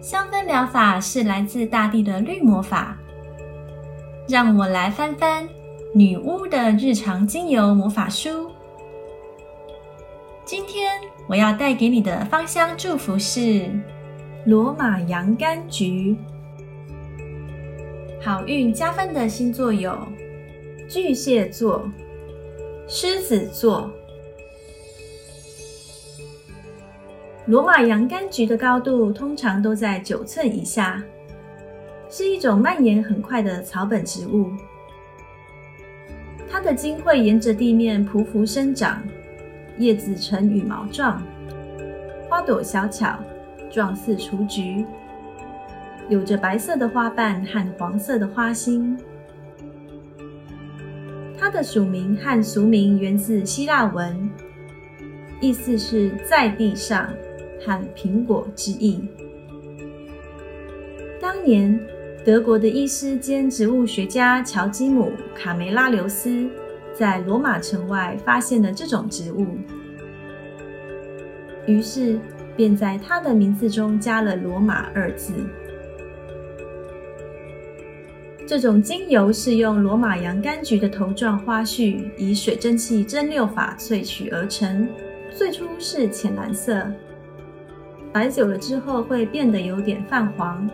香氛疗法是来自大地的绿魔法。让我来翻翻女巫的日常精油魔法书。今天我要带给你的芳香祝福是罗马洋甘菊。好运加分的星座有巨蟹座、狮子座。罗马洋甘菊的高度通常都在九寸以下，是一种蔓延很快的草本植物。它的茎会沿着地面匍匐生长，叶子呈羽毛状，花朵小巧，状似雏菊，有着白色的花瓣和黄色的花心。它的属名和俗名源自希腊文，意思是在地上。和苹果之意。当年，德国的医师兼植物学家乔基姆·卡梅拉留斯在罗马城外发现了这种植物，于是便在他的名字中加了“罗马”二字。这种精油是用罗马洋甘菊的头状花序以水蒸气蒸馏法萃取而成，最初是浅蓝色。摆久了之后会变得有点泛黄。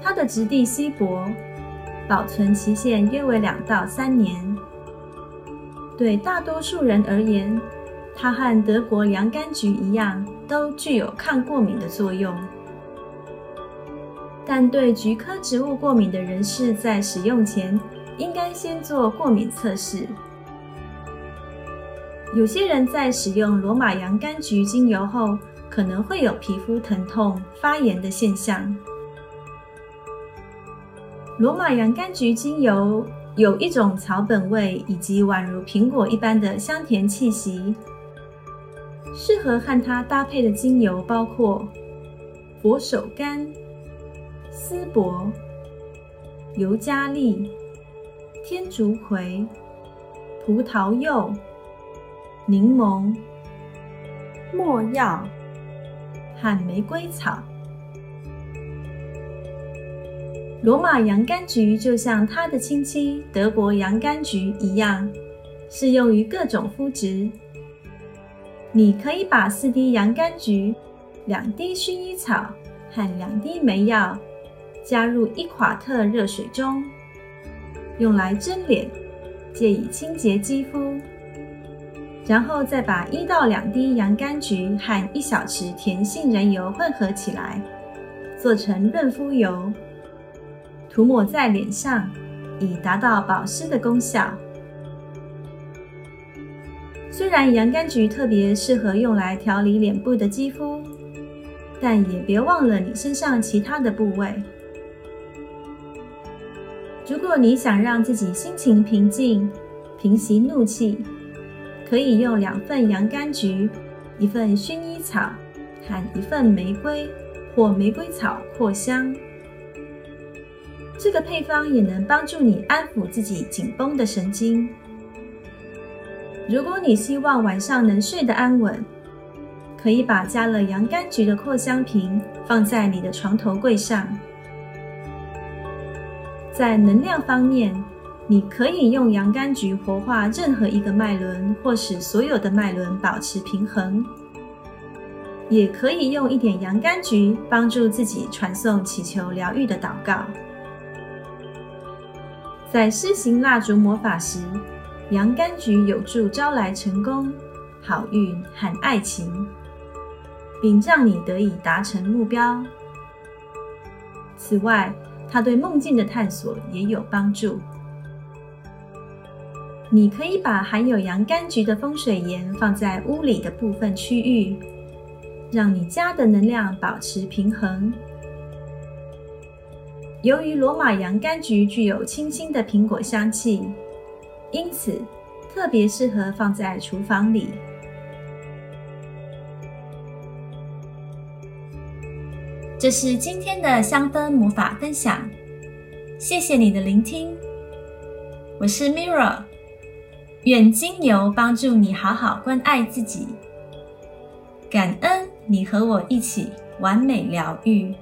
它的质地稀薄，保存期限约为两到三年。对大多数人而言，它和德国洋甘菊一样，都具有抗过敏的作用。但对菊科植物过敏的人士，在使用前应该先做过敏测试。有些人在使用罗马洋甘菊精油后，可能会有皮肤疼痛、发炎的现象。罗马洋甘菊精油有一种草本味，以及宛如苹果一般的香甜气息。适合和它搭配的精油包括佛手柑、丝柏、尤加利、天竺葵、葡萄柚、柠檬、没药。和玫瑰草，罗马洋甘菊就像它的亲戚德国洋甘菊一样，适用于各种肤质。你可以把四滴洋甘菊、两滴薰衣草和两滴梅药加入一夸特热水中，用来蒸脸，借以清洁肌肤。然后再把一到两滴洋甘菊和一小匙甜杏仁油混合起来，做成润肤油，涂抹在脸上，以达到保湿的功效。虽然洋甘菊特别适合用来调理脸部的肌肤，但也别忘了你身上其他的部位。如果你想让自己心情平静，平息怒气。可以用两份洋甘菊、一份薰衣草和一份玫瑰或玫瑰草扩香。这个配方也能帮助你安抚自己紧绷的神经。如果你希望晚上能睡得安稳，可以把加了洋甘菊的扩香瓶放在你的床头柜上。在能量方面。你可以用洋甘菊活化任何一个脉轮，或使所有的脉轮保持平衡。也可以用一点洋甘菊帮助自己传送祈求疗愈的祷告。在施行蜡烛魔法时，洋甘菊有助招来成功、好运和爱情，并让你得以达成目标。此外，它对梦境的探索也有帮助。你可以把含有洋甘菊的风水盐放在屋里的部分区域，让你家的能量保持平衡。由于罗马洋甘菊具有清新的苹果香气，因此特别适合放在厨房里。这是今天的香氛魔法分享，谢谢你的聆听。我是 Mirra，愿精油帮助你好好关爱自己。感恩你和我一起完美疗愈。